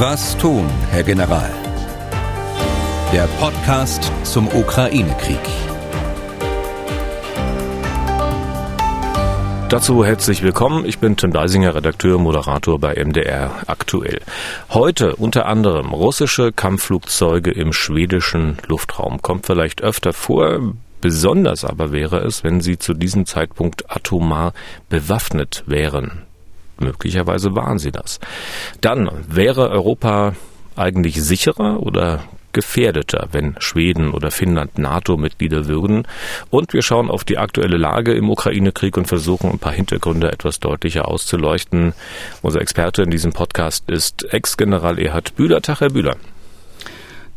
Was tun, Herr General? Der Podcast zum Ukraine-Krieg. Dazu herzlich willkommen. Ich bin Tim Deisinger, Redakteur, Moderator bei MDR aktuell. Heute unter anderem russische Kampfflugzeuge im schwedischen Luftraum. Kommt vielleicht öfter vor. Besonders aber wäre es, wenn sie zu diesem Zeitpunkt atomar bewaffnet wären. Möglicherweise waren sie das. Dann wäre Europa eigentlich sicherer oder gefährdeter, wenn Schweden oder Finnland NATO-Mitglieder würden. Und wir schauen auf die aktuelle Lage im Ukraine-Krieg und versuchen ein paar Hintergründe etwas deutlicher auszuleuchten. Unser Experte in diesem Podcast ist Ex-General Erhard Bühler. Tag, Herr Bühler.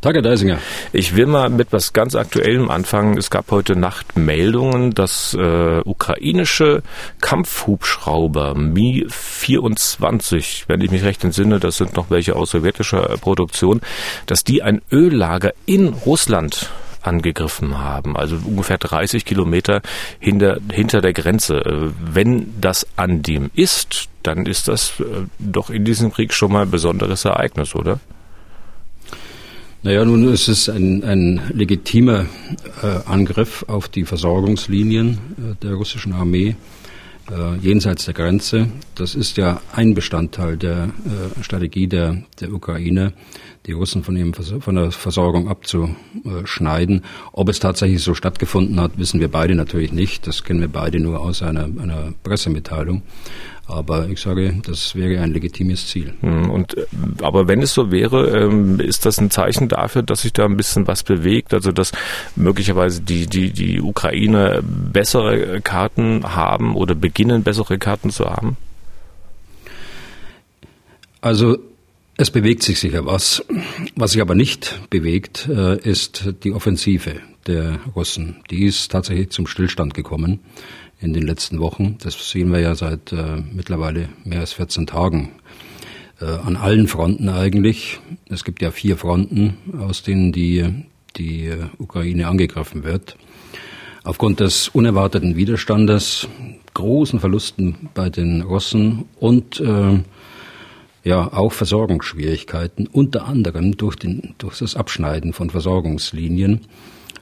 Tag, Herr Deisinger. Ich will mal mit was ganz Aktuellem anfangen. Es gab heute Nacht Meldungen, dass äh, ukrainische Kampfhubschrauber Mi-24, wenn ich mich recht entsinne, das sind noch welche aus sowjetischer Produktion, dass die ein Öllager in Russland angegriffen haben, also ungefähr 30 Kilometer hinter, hinter der Grenze. Äh, wenn das an dem ist, dann ist das äh, doch in diesem Krieg schon mal ein besonderes Ereignis, oder? Naja, nun ist es ein, ein legitimer äh, Angriff auf die Versorgungslinien äh, der russischen Armee äh, jenseits der Grenze. Das ist ja ein Bestandteil der äh, Strategie der, der Ukraine, die Russen von, ihrem, von der Versorgung abzuschneiden. Ob es tatsächlich so stattgefunden hat, wissen wir beide natürlich nicht. Das kennen wir beide nur aus einer, einer Pressemitteilung. Aber ich sage, das wäre ein legitimes Ziel. Hm, und, äh, aber wenn es so wäre, ähm, ist das ein Zeichen dafür, dass sich da ein bisschen was bewegt? Also, dass möglicherweise die, die, die Ukraine bessere Karten haben oder beginnen, bessere Karten zu haben? Also, es bewegt sich sicher was. Was sich aber nicht bewegt, äh, ist die Offensive der Russen. Die ist tatsächlich zum Stillstand gekommen in den letzten Wochen. Das sehen wir ja seit äh, mittlerweile mehr als 14 Tagen. Äh, an allen Fronten eigentlich. Es gibt ja vier Fronten, aus denen die, die äh, Ukraine angegriffen wird. Aufgrund des unerwarteten Widerstandes, großen Verlusten bei den Russen und äh, ja auch Versorgungsschwierigkeiten, unter anderem durch, den, durch das Abschneiden von Versorgungslinien,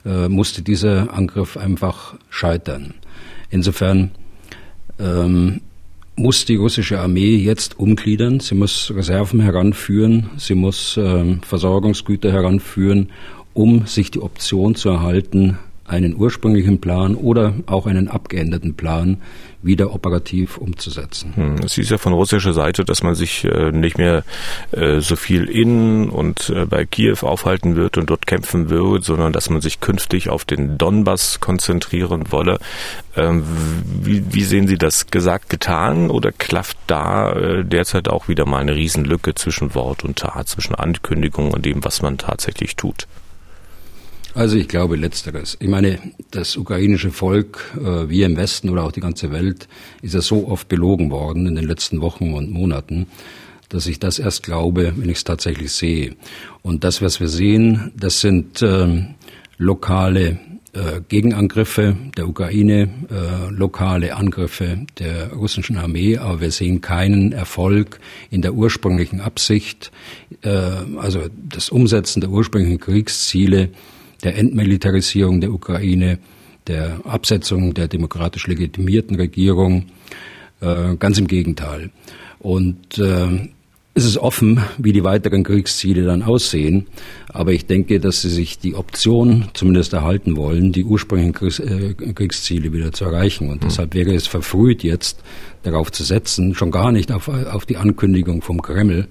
äh, musste dieser Angriff einfach scheitern. Insofern ähm, muss die russische Armee jetzt umgliedern. Sie muss Reserven heranführen, sie muss ähm, Versorgungsgüter heranführen, um sich die Option zu erhalten, einen ursprünglichen Plan oder auch einen abgeänderten Plan wieder operativ umzusetzen. Hm, es hieß ja von russischer Seite, dass man sich äh, nicht mehr äh, so viel in und äh, bei Kiew aufhalten wird und dort kämpfen wird, sondern dass man sich künftig auf den Donbass konzentrieren wolle. Ähm, wie, wie sehen Sie das? Gesagt, getan oder klafft da derzeit auch wieder mal eine Riesenlücke zwischen Wort und Tat, zwischen Ankündigung und dem, was man tatsächlich tut? Also ich glaube letzteres. Ich meine, das ukrainische Volk, äh, wir im Westen oder auch die ganze Welt, ist ja so oft belogen worden in den letzten Wochen und Monaten, dass ich das erst glaube, wenn ich es tatsächlich sehe. Und das, was wir sehen, das sind äh, lokale äh, Gegenangriffe der Ukraine, äh, lokale Angriffe der russischen Armee, aber wir sehen keinen Erfolg in der ursprünglichen Absicht, äh, also das Umsetzen der ursprünglichen Kriegsziele der Entmilitarisierung der Ukraine, der Absetzung der demokratisch legitimierten Regierung. Äh, ganz im Gegenteil. Und äh, es ist offen, wie die weiteren Kriegsziele dann aussehen. Aber ich denke, dass sie sich die Option zumindest erhalten wollen, die ursprünglichen Kriegs äh, Kriegsziele wieder zu erreichen. Und mhm. deshalb wäre es verfrüht, jetzt darauf zu setzen, schon gar nicht auf, auf die Ankündigung vom Kreml,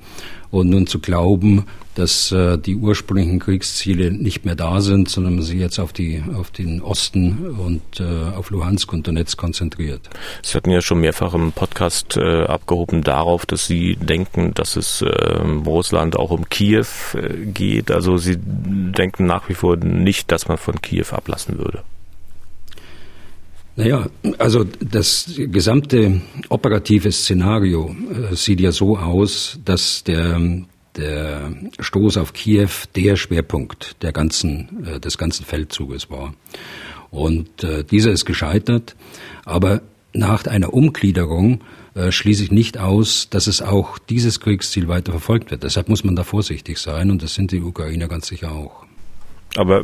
und nun zu glauben, dass äh, die ursprünglichen Kriegsziele nicht mehr da sind, sondern man sich jetzt auf, die, auf den Osten und äh, auf Luhansk und Donetsk konzentriert. Sie hatten ja schon mehrfach im Podcast äh, abgehoben darauf, dass Sie denken, dass es Russland auch um Kiew äh, geht. Also Sie denken nach wie vor nicht, dass man von Kiew ablassen würde. Naja, also das gesamte operative Szenario äh, sieht ja so aus, dass der, der Stoß auf Kiew der Schwerpunkt der ganzen, äh, des ganzen Feldzuges war. Und äh, dieser ist gescheitert, aber nach einer Umgliederung schließe ich nicht aus, dass es auch dieses Kriegsziel weiter verfolgt wird. Deshalb muss man da vorsichtig sein und das sind die Ukrainer ganz sicher auch. Aber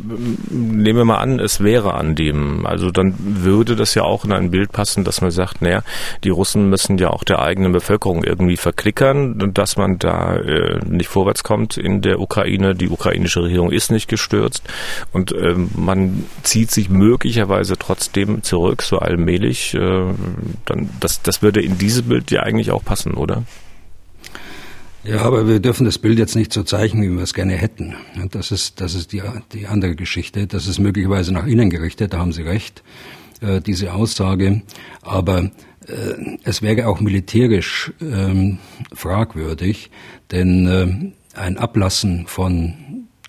nehmen wir mal an, es wäre an dem. Also dann würde das ja auch in ein Bild passen, dass man sagt, naja, die Russen müssen ja auch der eigenen Bevölkerung irgendwie verklickern, dass man da äh, nicht vorwärts kommt in der Ukraine. Die ukrainische Regierung ist nicht gestürzt und äh, man zieht sich möglicherweise trotzdem zurück, so allmählich. Äh, dann, das, das würde in dieses Bild ja eigentlich auch passen, oder? Ja, aber wir dürfen das Bild jetzt nicht so zeichnen, wie wir es gerne hätten. Das ist, das ist die, die andere Geschichte. Das ist möglicherweise nach innen gerichtet, da haben Sie recht, äh, diese Aussage. Aber äh, es wäre auch militärisch ähm, fragwürdig, denn äh, ein Ablassen von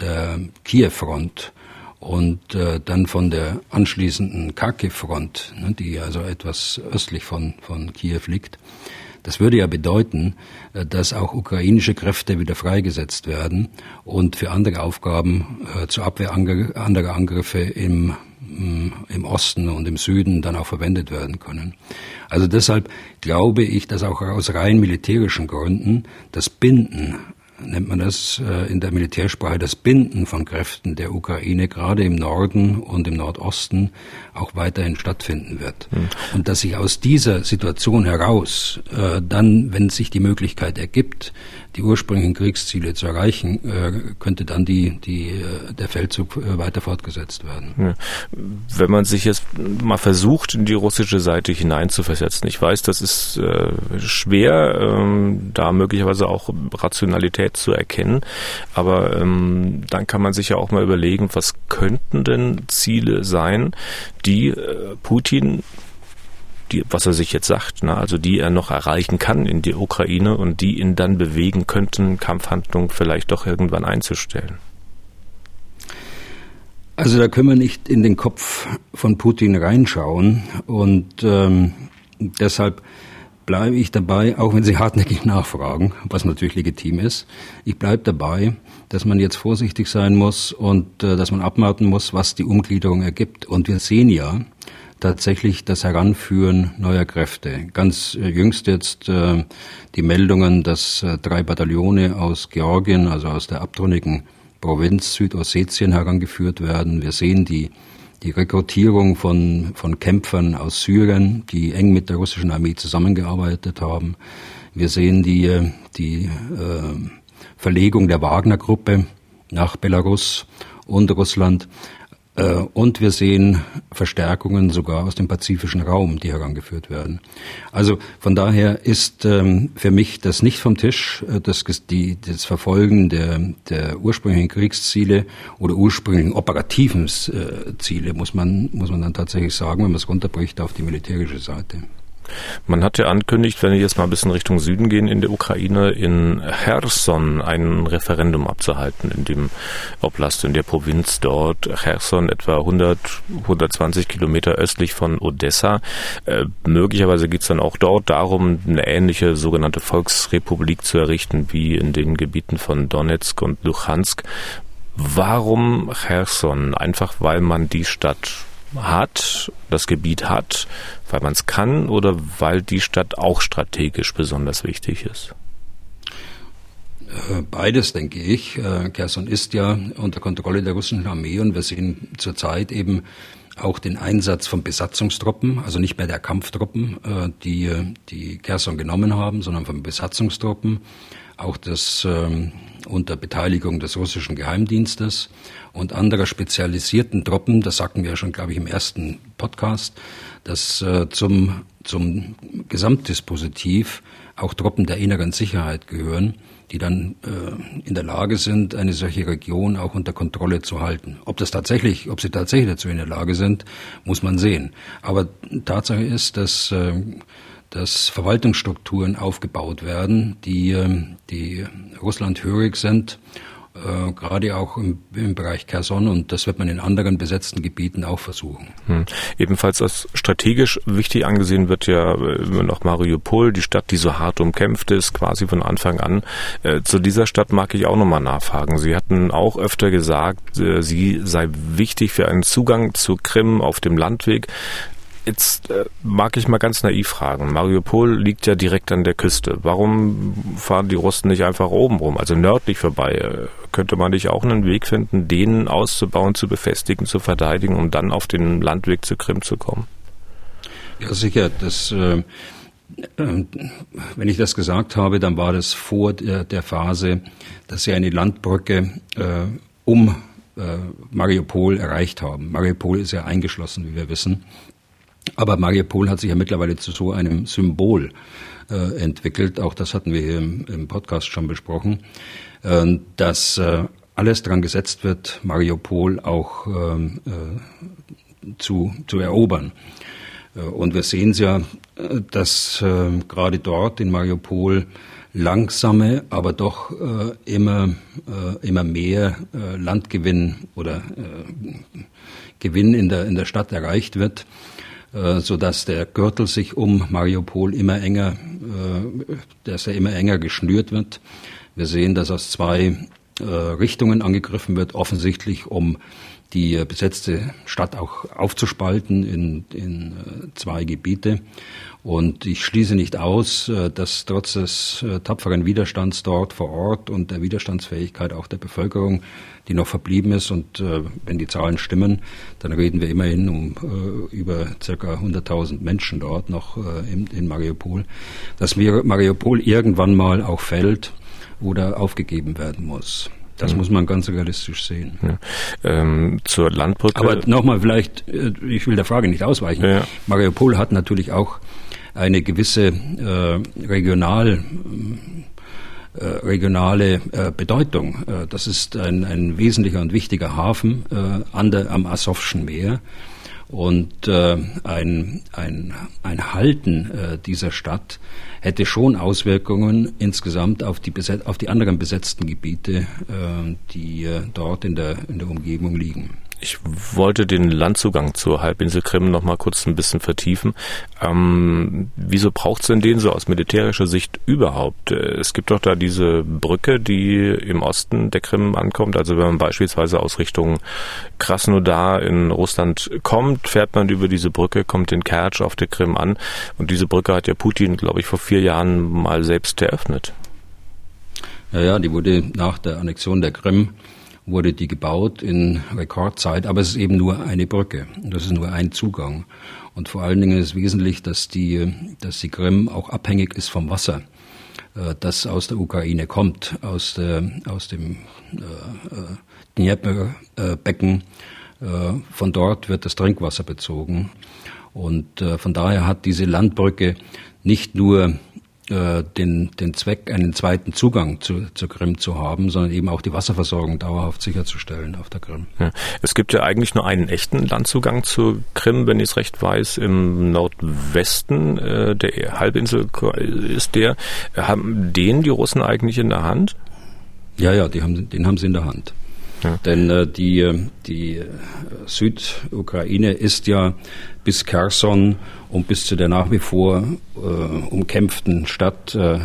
der Kiew-Front und äh, dann von der anschließenden Kharkiv-Front, ne, die also etwas östlich von, von Kiew liegt, das würde ja bedeuten, äh, dass auch ukrainische Kräfte wieder freigesetzt werden und für andere Aufgaben äh, zur Abwehr anderer Angriffe im, mm, im Osten und im Süden dann auch verwendet werden können. Also deshalb glaube ich, dass auch aus rein militärischen Gründen das Binden nennt man das äh, in der Militärsprache, das Binden von Kräften der Ukraine gerade im Norden und im Nordosten auch weiterhin stattfinden wird. Mhm. Und dass sich aus dieser Situation heraus äh, dann, wenn sich die Möglichkeit ergibt, die ursprünglichen Kriegsziele zu erreichen, äh, könnte dann die, die, äh, der Feldzug äh, weiter fortgesetzt werden. Ja. Wenn man sich jetzt mal versucht, in die russische Seite hineinzuversetzen, ich weiß, das ist äh, schwer, ähm, da möglicherweise auch Rationalität zu erkennen, aber ähm, dann kann man sich ja auch mal überlegen, was könnten denn Ziele sein, die äh, Putin die, was er sich jetzt sagt, ne, also die er noch erreichen kann in die Ukraine und die ihn dann bewegen könnten, Kampfhandlungen vielleicht doch irgendwann einzustellen? Also da können wir nicht in den Kopf von Putin reinschauen und ähm, deshalb bleibe ich dabei, auch wenn Sie hartnäckig nachfragen, was natürlich legitim ist. Ich bleibe dabei, dass man jetzt vorsichtig sein muss und äh, dass man abwarten muss, was die Umgliederung ergibt. Und wir sehen ja, tatsächlich das Heranführen neuer Kräfte. Ganz äh, jüngst jetzt äh, die Meldungen, dass äh, drei Bataillone aus Georgien, also aus der abtrünnigen Provinz Südossetien herangeführt werden. Wir sehen die, die Rekrutierung von, von Kämpfern aus Syrien, die eng mit der russischen Armee zusammengearbeitet haben. Wir sehen die, äh, die äh, Verlegung der Wagner-Gruppe nach Belarus und Russland. Äh, und wir sehen Verstärkungen sogar aus dem pazifischen Raum, die herangeführt werden. Also von daher ist ähm, für mich das nicht vom Tisch, äh, das, das Verfolgen der, der ursprünglichen Kriegsziele oder ursprünglichen operativen äh, Ziele, muss man, muss man dann tatsächlich sagen, wenn man es runterbricht auf die militärische Seite. Man hat ja ankündigt, wenn wir jetzt mal ein bisschen Richtung Süden gehen in der Ukraine, in Cherson ein Referendum abzuhalten in dem Oblast, in der Provinz dort. Cherson etwa 100, 120 Kilometer östlich von Odessa. Äh, möglicherweise geht es dann auch dort darum, eine ähnliche sogenannte Volksrepublik zu errichten wie in den Gebieten von Donetsk und Luhansk. Warum Cherson? Einfach weil man die Stadt hat, das Gebiet hat, weil man es kann oder weil die Stadt auch strategisch besonders wichtig ist? Äh, beides, denke ich. Äh, Kherson ist ja unter Kontrolle der russischen Armee und wir sehen zurzeit eben auch den Einsatz von Besatzungstruppen, also nicht mehr der Kampftruppen, äh, die die Kherson genommen haben, sondern von Besatzungstruppen. Auch das ähm, unter Beteiligung des russischen Geheimdienstes und anderer spezialisierten Truppen, das sagten wir ja schon, glaube ich, im ersten Podcast, dass äh, zum, zum Gesamtdispositiv auch Truppen der inneren Sicherheit gehören, die dann äh, in der Lage sind, eine solche Region auch unter Kontrolle zu halten. Ob das tatsächlich, ob sie tatsächlich dazu in der Lage sind, muss man sehen. Aber Tatsache ist, dass äh, dass Verwaltungsstrukturen aufgebaut werden, die, ähm, die Russland hörig sind, äh, gerade auch im, im, Bereich Kherson und das wird man in anderen besetzten Gebieten auch versuchen. Hm. Ebenfalls als strategisch wichtig angesehen wird ja äh, immer noch Mariupol, die Stadt, die so hart umkämpft ist, quasi von Anfang an. Äh, zu dieser Stadt mag ich auch nochmal nachfragen. Sie hatten auch öfter gesagt, sie sei wichtig für einen Zugang zu Krim auf dem Landweg. Jetzt äh, mag ich mal ganz naiv fragen. Mariupol liegt ja direkt an der Küste. Warum fahren die Russen nicht einfach oben rum, also nördlich vorbei? Äh, könnte man nicht auch einen Weg finden, den auszubauen, zu befestigen, zu verteidigen, um dann auf den Landweg zu Krim zu kommen? Ja, sicher. Das, äh, äh, wenn ich das gesagt habe, dann war das vor der, der Phase, dass sie eine Landbrücke äh, um äh, Mariupol erreicht haben. Mariupol ist ja eingeschlossen, wie wir wissen. Aber Mariupol hat sich ja mittlerweile zu so einem Symbol äh, entwickelt. Auch das hatten wir hier im, im Podcast schon besprochen, äh, dass äh, alles dran gesetzt wird, Mariupol auch ähm, äh, zu, zu erobern. Äh, und wir sehen es ja, äh, dass gerade dort in Mariupol langsame, aber doch äh, immer, äh, immer mehr äh, Landgewinn oder Gewinn in der, in der Stadt erreicht wird. Äh, so dass der Gürtel sich um Mariupol immer enger, äh, dass er immer enger geschnürt wird. Wir sehen, dass aus zwei äh, Richtungen angegriffen wird, offensichtlich um die besetzte Stadt auch aufzuspalten in, in zwei Gebiete. Und ich schließe nicht aus, äh, dass trotz des äh, tapferen Widerstands dort vor Ort und der Widerstandsfähigkeit auch der Bevölkerung, die noch verblieben ist, und äh, wenn die Zahlen stimmen, dann reden wir immerhin um über circa 100.000 Menschen dort noch in, in Mariupol, dass Mariupol irgendwann mal auch fällt oder aufgegeben werden muss. Das mhm. muss man ganz realistisch sehen. Ja. Ähm, zur Landbrücke. Aber nochmal vielleicht, ich will der Frage nicht ausweichen. Ja. Mariupol hat natürlich auch eine gewisse äh, regional äh, regionale äh, Bedeutung. Äh, das ist ein, ein wesentlicher und wichtiger Hafen äh, an der, am Asowschen Meer. Und äh, ein, ein, ein Halten äh, dieser Stadt hätte schon Auswirkungen insgesamt auf die, auf die anderen besetzten Gebiete, äh, die äh, dort in der, in der Umgebung liegen. Ich wollte den Landzugang zur Halbinsel Krim noch mal kurz ein bisschen vertiefen. Ähm, wieso braucht es denn den so aus militärischer Sicht überhaupt? Äh, es gibt doch da diese Brücke, die im Osten der Krim ankommt. Also wenn man beispielsweise aus Richtung Krasnodar in Russland kommt, fährt man über diese Brücke, kommt in Kertsch auf der Krim an. Und diese Brücke hat ja Putin, glaube ich, vor vier Jahren mal selbst eröffnet. Ja, ja, die wurde nach der Annexion der Krim wurde die gebaut in Rekordzeit, aber es ist eben nur eine Brücke. Das ist nur ein Zugang. Und vor allen Dingen ist wesentlich, dass die, dass die Krim auch abhängig ist vom Wasser, äh, das aus der Ukraine kommt, aus, der, aus dem äh, äh Dnieper-Becken. Äh, von dort wird das Trinkwasser bezogen. Und von daher hat diese Landbrücke nicht nur äh, den, den Zweck, einen zweiten Zugang zu, zur Krim zu haben, sondern eben auch die Wasserversorgung dauerhaft sicherzustellen auf der Krim. Ja. Es gibt ja eigentlich nur einen echten Landzugang zur Krim, wenn ich es recht weiß, im Nordwesten äh, der Halbinsel ist der. Haben den die Russen eigentlich in der Hand? Ja, ja, die haben, den haben sie in der Hand. Ja. Denn äh, die, die Südukraine ist ja bis Kherson und bis zu der nach wie vor äh, umkämpften Stadt äh,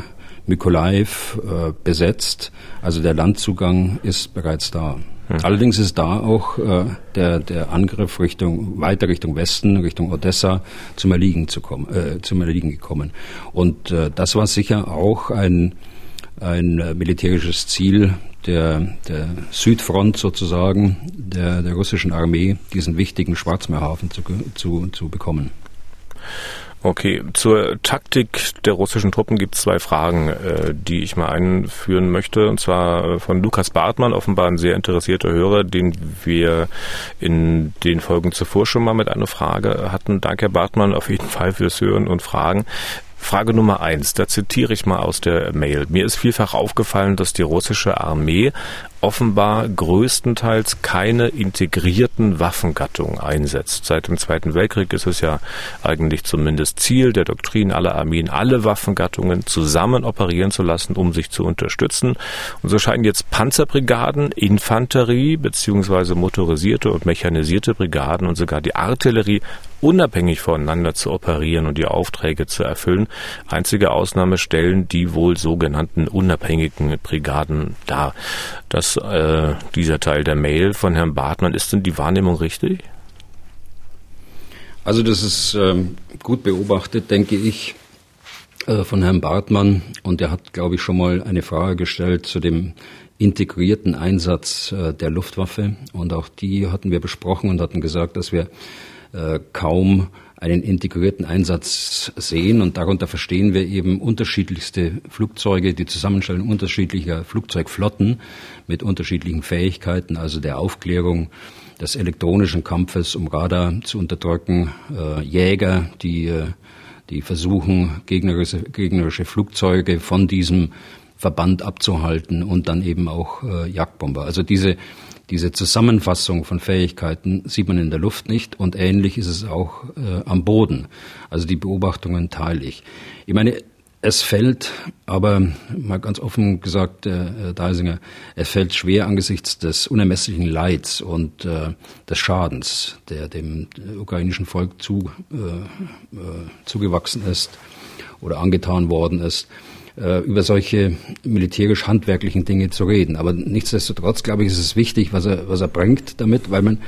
Mykolaiv äh, besetzt. Also der Landzugang ist bereits da. Hm. Allerdings ist da auch äh, der, der Angriff Richtung, weiter Richtung Westen, Richtung Odessa zum Erliegen, zu kommen, äh, zum Erliegen gekommen. Und äh, das war sicher auch ein, ein äh, militärisches Ziel der, der Südfront sozusagen der, der russischen Armee, diesen wichtigen Schwarzmeerhafen zu, zu, zu bekommen. Okay, zur Taktik der russischen Truppen gibt es zwei Fragen, äh, die ich mal einführen möchte. Und zwar von Lukas Bartmann, offenbar ein sehr interessierter Hörer, den wir in den Folgen zuvor schon mal mit einer Frage hatten. Danke, Herr Bartmann, auf jeden Fall fürs Hören und Fragen. Frage Nummer eins, da zitiere ich mal aus der Mail. Mir ist vielfach aufgefallen, dass die russische Armee offenbar größtenteils keine integrierten Waffengattungen einsetzt. Seit dem Zweiten Weltkrieg ist es ja eigentlich zumindest Ziel der Doktrin aller Armeen, alle Waffengattungen zusammen operieren zu lassen, um sich zu unterstützen. Und so scheinen jetzt Panzerbrigaden, Infanterie beziehungsweise motorisierte und mechanisierte Brigaden und sogar die Artillerie unabhängig voneinander zu operieren und die Aufträge zu erfüllen. Einzige Ausnahme stellen die wohl sogenannten unabhängigen Brigaden dar. Das äh, dieser Teil der Mail von Herrn Bartmann. Ist denn die Wahrnehmung richtig? Also das ist ähm, gut beobachtet, denke ich, äh, von Herrn Bartmann. Und er hat, glaube ich, schon mal eine Frage gestellt zu dem integrierten Einsatz äh, der Luftwaffe. Und auch die hatten wir besprochen und hatten gesagt, dass wir äh, kaum einen integrierten Einsatz sehen. Und darunter verstehen wir eben unterschiedlichste Flugzeuge, die Zusammenstellung unterschiedlicher Flugzeugflotten mit unterschiedlichen Fähigkeiten, also der Aufklärung, des elektronischen Kampfes, um Radar zu unterdrücken, äh, Jäger, die, äh, die versuchen, gegnerische, gegnerische Flugzeuge von diesem Verband abzuhalten und dann eben auch äh, Jagdbomber. Also diese, diese Zusammenfassung von Fähigkeiten sieht man in der Luft nicht und ähnlich ist es auch äh, am Boden. Also die Beobachtungen teile ich. Ich meine, es fällt, aber mal ganz offen gesagt, äh, Deisinger, es fällt schwer angesichts des unermesslichen Leids und äh, des Schadens, der dem ukrainischen Volk zu, äh, äh, zugewachsen ist oder angetan worden ist, äh, über solche militärisch-handwerklichen Dinge zu reden. Aber nichtsdestotrotz, glaube ich, ist es wichtig, was er, was er bringt damit, weil man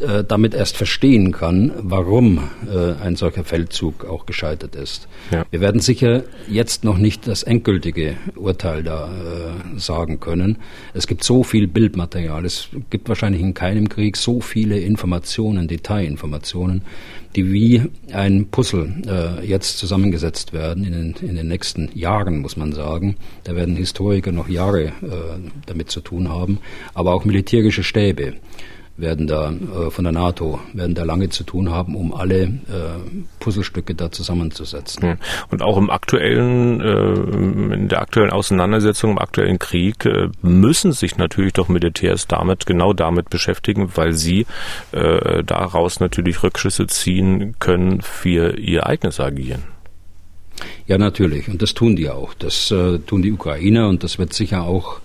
äh, damit erst verstehen kann, warum äh, ein solcher Feldzug auch gescheitert ist. Ja. Wir werden sicher jetzt noch nicht das endgültige Urteil da äh, sagen können. Es gibt so viel Bildmaterial, es gibt wahrscheinlich in keinem Krieg so viele Informationen, Detailinformationen, die wie ein Puzzle äh, jetzt zusammengesetzt werden in den, in den nächsten Jahren, muss man sagen. Da werden Historiker noch Jahre äh, damit zu tun haben, aber auch militärische Stäbe werden da äh, von der NATO werden da lange zu tun haben, um alle äh, Puzzlestücke da zusammenzusetzen. Und auch im aktuellen, äh, in der aktuellen Auseinandersetzung, im aktuellen Krieg äh, müssen sich natürlich doch Militärs damit genau damit beschäftigen, weil sie äh, daraus natürlich Rückschlüsse ziehen können für ihr eigenes Agieren. Ja, natürlich. Und das tun die auch. Das äh, tun die Ukrainer und das wird sicher auch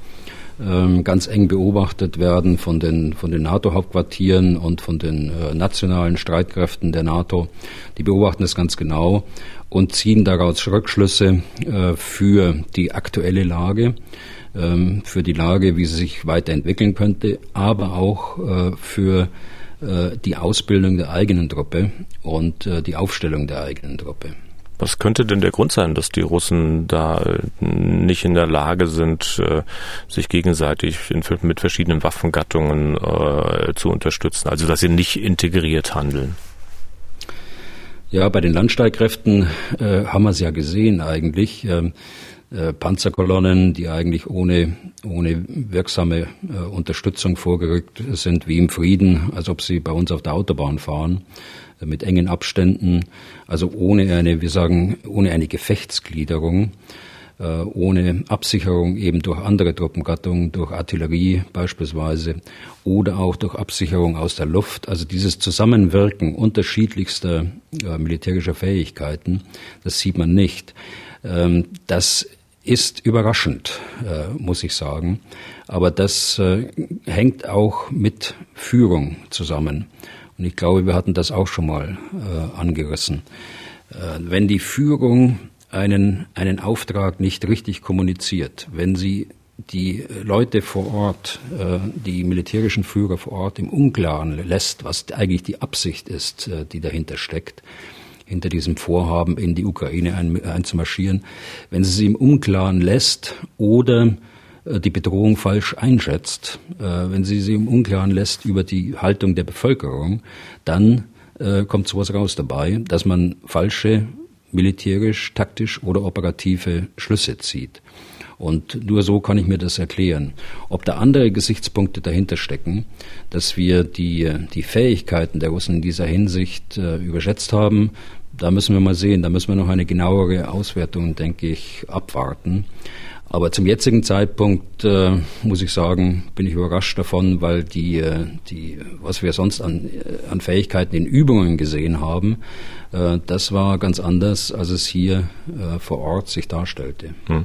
ähm, ganz eng beobachtet werden von den, von den NATO-Hauptquartieren und von den äh, nationalen Streitkräften der NATO. Die beobachten das ganz genau und ziehen daraus Rückschlüsse äh, für die aktuelle Lage, ähm, für die Lage, wie sie sich weiterentwickeln könnte, aber auch äh, für die Ausbildung der eigenen Truppe und die Aufstellung der eigenen Truppe. Was könnte denn der Grund sein, dass die Russen da äh, nicht in der Lage sind, äh, sich gegenseitig mit verschiedenen Waffengattungen äh, zu unterstützen? Also dass sie nicht integriert handeln? Ja, bei den Landstreitkräften äh, haben wir es ja gesehen eigentlich. Ähm, äh, Panzerkolonnen, die eigentlich ohne, ohne wirksame äh, Unterstützung vorgerückt sind, wie im Frieden, als ob sie bei uns auf der Autobahn fahren mit engen Abständen, also ohne eine, wir sagen, ohne eine Gefechtsgliederung, äh, ohne Absicherung eben durch andere Truppengattungen, durch Artillerie beispielsweise oder auch durch Absicherung aus der Luft. Also dieses Zusammenwirken unterschiedlichster äh, militärischer Fähigkeiten, das sieht man nicht. Ähm, das ist überraschend, äh, muss ich sagen. Aber das hängt auch mit Führung zusammen. Und ich glaube, wir hatten das auch schon mal äh, angerissen. Äh, wenn die Führung einen, einen Auftrag nicht richtig kommuniziert, wenn sie die Leute vor Ort, äh, die militärischen Führer vor Ort im Unklaren lässt, was eigentlich die Absicht ist, äh, die dahinter steckt, hinter diesem Vorhaben in die Ukraine ein, einzumarschieren, wenn sie sie im Unklaren lässt oder die Bedrohung falsch einschätzt, äh, wenn sie sie im Unklaren lässt über die Haltung der Bevölkerung, dann äh, kommt sowas raus dabei, dass man falsche militärisch, taktisch oder operative Schlüsse zieht. Und nur so kann ich mir das erklären. Ob da andere Gesichtspunkte dahinter stecken, dass wir die, die Fähigkeiten der Russen in dieser Hinsicht äh, überschätzt haben, da müssen wir mal sehen. Da müssen wir noch eine genauere Auswertung, denke ich, abwarten. Aber zum jetzigen Zeitpunkt äh, muss ich sagen, bin ich überrascht davon, weil die, äh, die was wir sonst an, äh, an Fähigkeiten in Übungen gesehen haben, das war ganz anders, als es hier äh, vor Ort sich darstellte. Hm.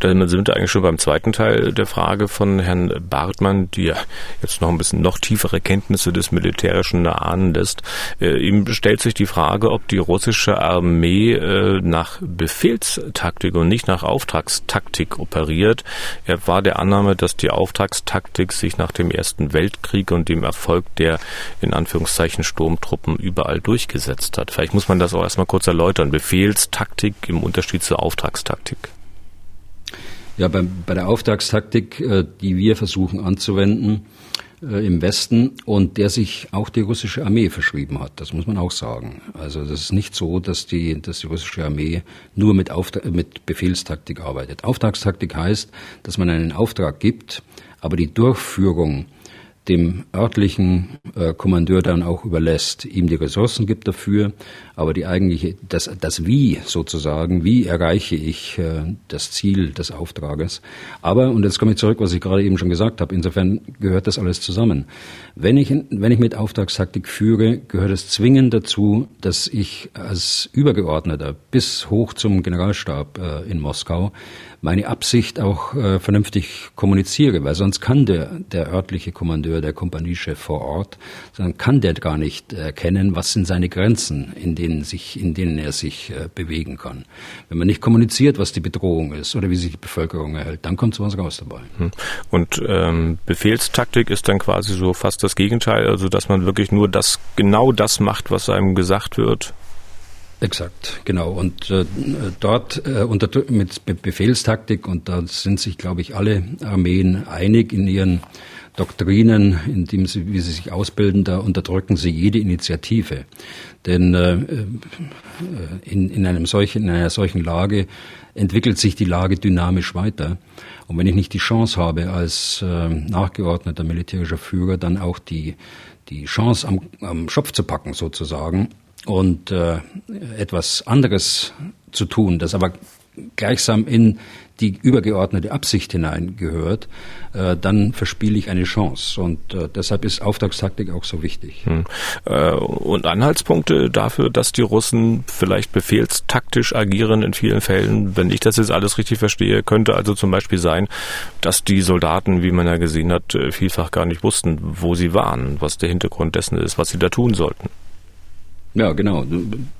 Dann sind wir eigentlich schon beim zweiten Teil der Frage von Herrn Bartmann, die ja jetzt noch ein bisschen noch tiefere Kenntnisse des Militärischen erahnen lässt. Äh, ihm stellt sich die Frage, ob die russische Armee nach Befehlstaktik und nicht nach Auftragstaktik operiert. Er war der Annahme, dass die Auftragstaktik sich nach dem Ersten Weltkrieg und dem Erfolg der in Anführungszeichen Sturmtruppen überall durchgesetzt hat. Vielleicht muss man das auch erstmal kurz erläutern. Befehlstaktik im Unterschied zur Auftragstaktik. Ja, bei, bei der Auftragstaktik, äh, die wir versuchen anzuwenden, äh, im Westen und der sich auch die russische Armee verschrieben hat. Das muss man auch sagen. Also das ist nicht so, dass die, dass die russische Armee nur mit, mit Befehlstaktik arbeitet. Auftragstaktik heißt, dass man einen Auftrag gibt, aber die Durchführung dem örtlichen äh, Kommandeur dann auch überlässt, ihm die Ressourcen gibt dafür, aber die eigentliche, das, das Wie sozusagen, wie erreiche ich äh, das Ziel des Auftrages. Aber, und jetzt komme ich zurück, was ich gerade eben schon gesagt habe, insofern gehört das alles zusammen. Wenn ich, wenn ich mit Auftragstaktik führe, gehört es zwingend dazu, dass ich als Übergeordneter bis hoch zum Generalstab äh, in Moskau meine Absicht auch äh, vernünftig kommuniziere, weil sonst kann der, der örtliche Kommandeur, der Kompaniechef vor Ort, dann kann der gar nicht erkennen, was sind seine Grenzen, in denen, sich, in denen er sich äh, bewegen kann. Wenn man nicht kommuniziert, was die Bedrohung ist oder wie sich die Bevölkerung erhält, dann kommt sowas raus dabei. Hm. Und ähm, Befehlstaktik ist dann quasi so fast das Gegenteil, also dass man wirklich nur das genau das macht, was einem gesagt wird Exakt, genau. Und äh, dort äh, unter, mit Be Befehlstaktik, und da sind sich, glaube ich, alle Armeen einig in ihren Doktrinen, in dem sie, wie sie sich ausbilden, da unterdrücken sie jede Initiative. Denn äh, äh in, in, einem solchen, in einer solchen Lage entwickelt sich die Lage dynamisch weiter. Und wenn ich nicht die Chance habe, als äh, nachgeordneter militärischer Führer dann auch die, die Chance am, am Schopf zu packen, sozusagen, und äh, etwas anderes zu tun, das aber gleichsam in die übergeordnete Absicht hineingehört, äh, dann verspiele ich eine Chance. Und äh, deshalb ist Auftragstaktik auch so wichtig. Hm. Äh, und Anhaltspunkte dafür, dass die Russen vielleicht befehlstaktisch agieren in vielen Fällen, wenn ich das jetzt alles richtig verstehe, könnte also zum Beispiel sein, dass die Soldaten, wie man ja gesehen hat, äh, vielfach gar nicht wussten, wo sie waren, was der Hintergrund dessen ist, was sie da tun sollten. Ja, genau.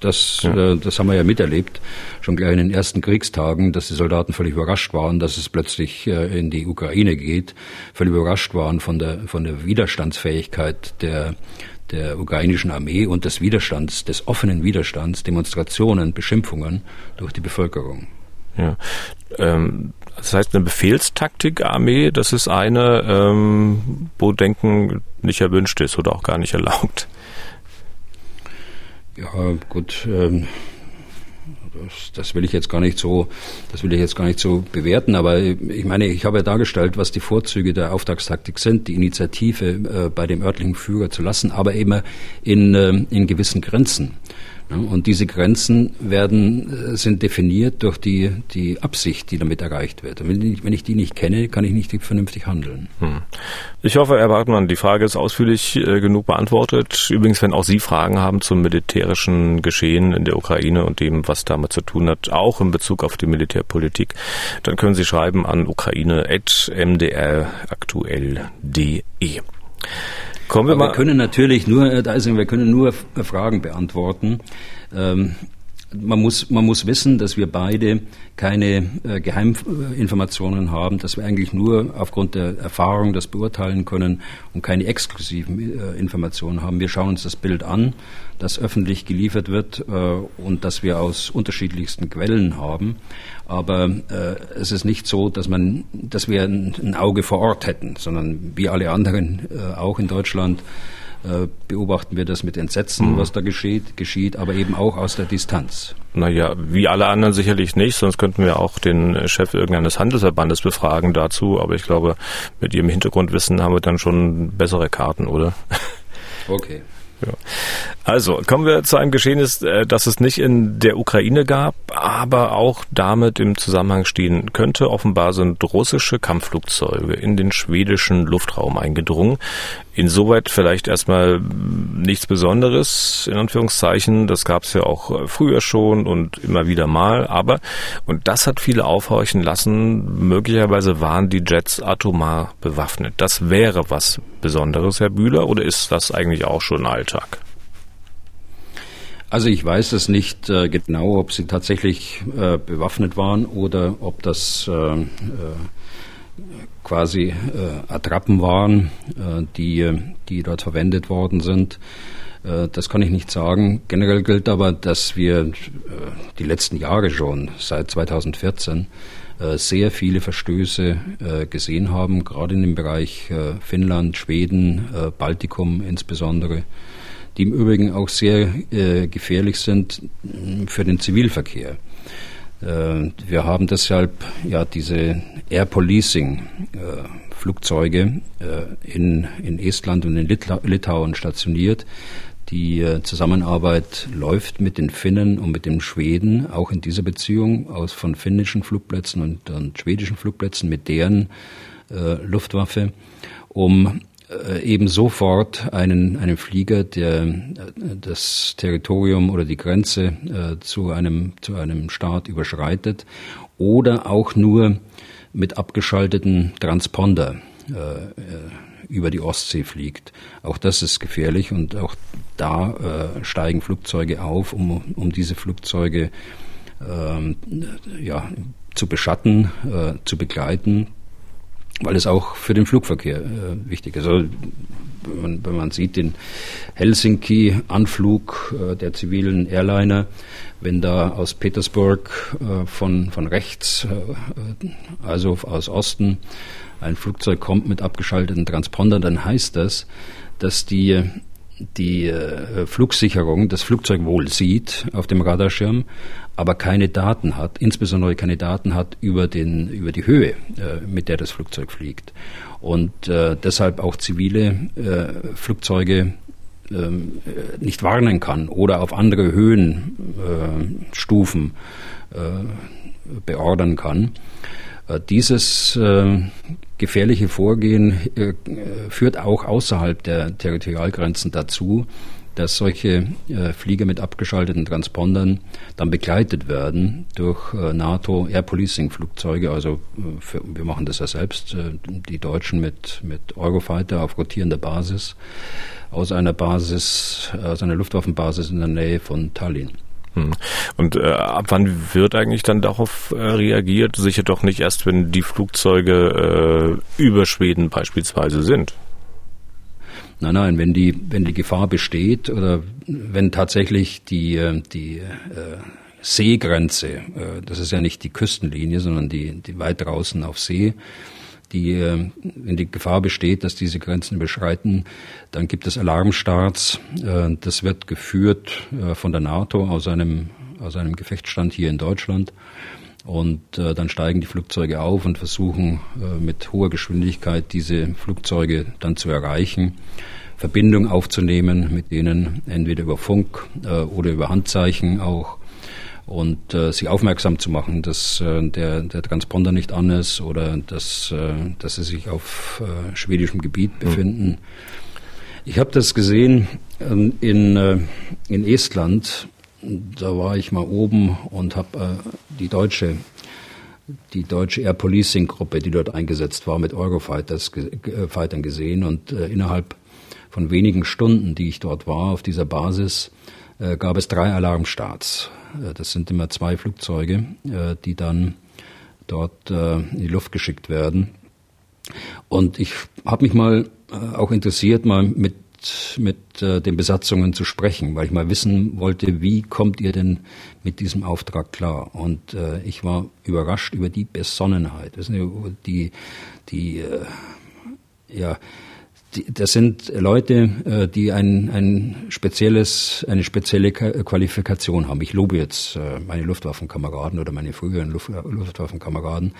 Das, ja. Äh, das haben wir ja miterlebt, schon gleich in den ersten Kriegstagen, dass die Soldaten völlig überrascht waren, dass es plötzlich äh, in die Ukraine geht, völlig überrascht waren von der, von der Widerstandsfähigkeit der, der ukrainischen Armee und des Widerstands, des offenen Widerstands, Demonstrationen, Beschimpfungen durch die Bevölkerung. Ja. Ähm, das heißt, eine Befehlstaktik-Armee, das ist eine, ähm, wo Denken nicht erwünscht ist oder auch gar nicht erlaubt. Ja, gut. Ähm, das, das, will ich jetzt gar nicht so, das will ich jetzt gar nicht so bewerten, aber ich meine, ich habe ja dargestellt, was die Vorzüge der Auftragstaktik sind, die Initiative äh, bei dem örtlichen Führer zu lassen, aber immer in, äh, in gewissen Grenzen. Und diese Grenzen werden, äh, sind definiert durch die, die Absicht, die damit erreicht wird. Und wenn ich, wenn ich die nicht kenne, kann ich nicht vernünftig handeln. Hm. Ich hoffe, Herr Bartmann, die Frage ist ausführlich äh, genug beantwortet. Übrigens, wenn auch Sie Fragen haben zum militärischen Geschehen in der Ukraine und dem, was damit zu tun hat, auch in Bezug auf die Militärpolitik, dann können Sie schreiben an ukraine.mdraktuell.de. Kommen wir, mal. wir können natürlich nur, also wir können nur Fragen beantworten. Ähm, man muss, man muss wissen, dass wir beide keine äh, Geheiminformationen haben, dass wir eigentlich nur aufgrund der Erfahrung das beurteilen können und keine exklusiven äh, Informationen haben. Wir schauen uns das Bild an, das öffentlich geliefert wird äh, und das wir aus unterschiedlichsten Quellen haben. Aber äh, es ist nicht so, dass man, dass wir ein, ein Auge vor Ort hätten, sondern wie alle anderen äh, auch in Deutschland äh, beobachten wir das mit Entsetzen, mhm. was da geschieht, geschieht, aber eben auch aus der Distanz. Naja, wie alle anderen sicherlich nicht, sonst könnten wir auch den Chef irgendeines Handelsverbandes befragen dazu, aber ich glaube, mit ihrem Hintergrundwissen haben wir dann schon bessere Karten, oder? Okay. Also kommen wir zu einem Geschehnis, äh, das es nicht in der Ukraine gab, aber auch damit im Zusammenhang stehen könnte. Offenbar sind russische Kampfflugzeuge in den schwedischen Luftraum eingedrungen. Insoweit vielleicht erstmal nichts Besonderes, in Anführungszeichen. Das gab es ja auch früher schon und immer wieder mal. Aber, und das hat viele aufhorchen lassen, möglicherweise waren die Jets atomar bewaffnet. Das wäre was Besonderes, Herr Bühler, oder ist das eigentlich auch schon Alltag? Also ich weiß es nicht äh, genau, ob sie tatsächlich äh, bewaffnet waren oder ob das äh, äh quasi äh, Attrappen waren, äh, die, die dort verwendet worden sind. Das kann ich nicht sagen. Generell gilt aber, dass wir die letzten Jahre schon, seit 2014, sehr viele Verstöße gesehen haben, gerade in dem Bereich Finnland, Schweden, Baltikum insbesondere die im Übrigen auch sehr äh, gefährlich sind für den Zivilverkehr. Äh, wir haben deshalb ja diese Air Policing äh, Flugzeuge äh, in, in Estland und in Litauen stationiert. Die Zusammenarbeit läuft mit den Finnen und mit den Schweden, auch in dieser Beziehung aus von finnischen Flugplätzen und, und schwedischen Flugplätzen mit deren Luftwaffe, um eben sofort einen, einen Flieger, der äh, das Territorium oder die Grenze äh, zu, einem, zu einem Staat überschreitet oder auch nur mit abgeschalteten Transponder äh, äh über die Ostsee fliegt. Auch das ist gefährlich und auch da äh, steigen Flugzeuge auf, um, um diese Flugzeuge ähm, ja, zu beschatten, zu begleiten weil es auch für den Flugverkehr äh, wichtig ist. Also, wenn, man, wenn man sieht den Helsinki-Anflug äh, der zivilen Airliner, wenn da aus Petersburg äh, von, von rechts, äh, also aus Osten, ein Flugzeug kommt mit abgeschalteten Transponder, dann heißt das, dass die die äh, Flugsicherung das Flugzeug wohl sieht auf dem Radarschirm, aber keine Daten hat, insbesondere keine Daten hat über, den, über die Höhe, äh, mit der das Flugzeug fliegt. Und äh, deshalb auch zivile Flugzeuge ähm, äh, nicht warnen kann oder auf andere Höhenstufen beordern kann. Dieses gefährliche Vorgehen führt auch außerhalb der Territorialgrenzen dazu, dass solche äh, Flieger mit abgeschalteten Transpondern dann begleitet werden durch äh, NATO Air Policing Flugzeuge. Also äh, für, wir machen das ja selbst, äh, die Deutschen mit, mit Eurofighter auf rotierender Basis aus einer Basis, aus einer Luftwaffenbasis in der Nähe von Tallinn. Hm. Und äh, ab wann wird eigentlich dann darauf äh, reagiert? Sicher doch nicht erst, wenn die Flugzeuge äh, über Schweden beispielsweise sind. Nein, nein, wenn die, wenn die Gefahr besteht oder wenn tatsächlich die, äh, die äh, Seegrenze, äh, das ist ja nicht die Küstenlinie, sondern die, die weit draußen auf See, die, äh, wenn die Gefahr besteht, dass diese Grenzen überschreiten, dann gibt es Alarmstarts. Äh, das wird geführt äh, von der NATO aus einem, aus einem Gefechtsstand hier in Deutschland. Und äh, dann steigen die Flugzeuge auf und versuchen äh, mit hoher Geschwindigkeit diese Flugzeuge dann zu erreichen, Verbindung aufzunehmen mit denen, entweder über Funk äh, oder über Handzeichen auch und äh, sie aufmerksam zu machen, dass äh, der, der Transponder nicht an ist oder dass, äh, dass sie sich auf äh, schwedischem Gebiet befinden. Mhm. Ich habe das gesehen ähm, in, äh, in Estland da war ich mal oben und habe äh, die deutsche die deutsche Air Policing Gruppe, die dort eingesetzt war, mit Eurofighters äh, Fightern gesehen und äh, innerhalb von wenigen Stunden, die ich dort war auf dieser Basis, äh, gab es drei Alarmstarts. Äh, das sind immer zwei Flugzeuge, äh, die dann dort in die Luft geschickt werden. Und ich habe mich mal auch interessiert, mal mit mit äh, den Besatzungen zu sprechen, weil ich mal wissen wollte, wie kommt ihr denn mit diesem Auftrag klar? Und äh, ich war überrascht über die Besonnenheit. Die, die, äh, ja, das sind Leute, äh, die ein, ein spezielles, eine spezielle Qualifikation haben. Ich lobe jetzt äh, meine Luftwaffenkameraden oder meine früheren Luft, Luftwaffenkameraden.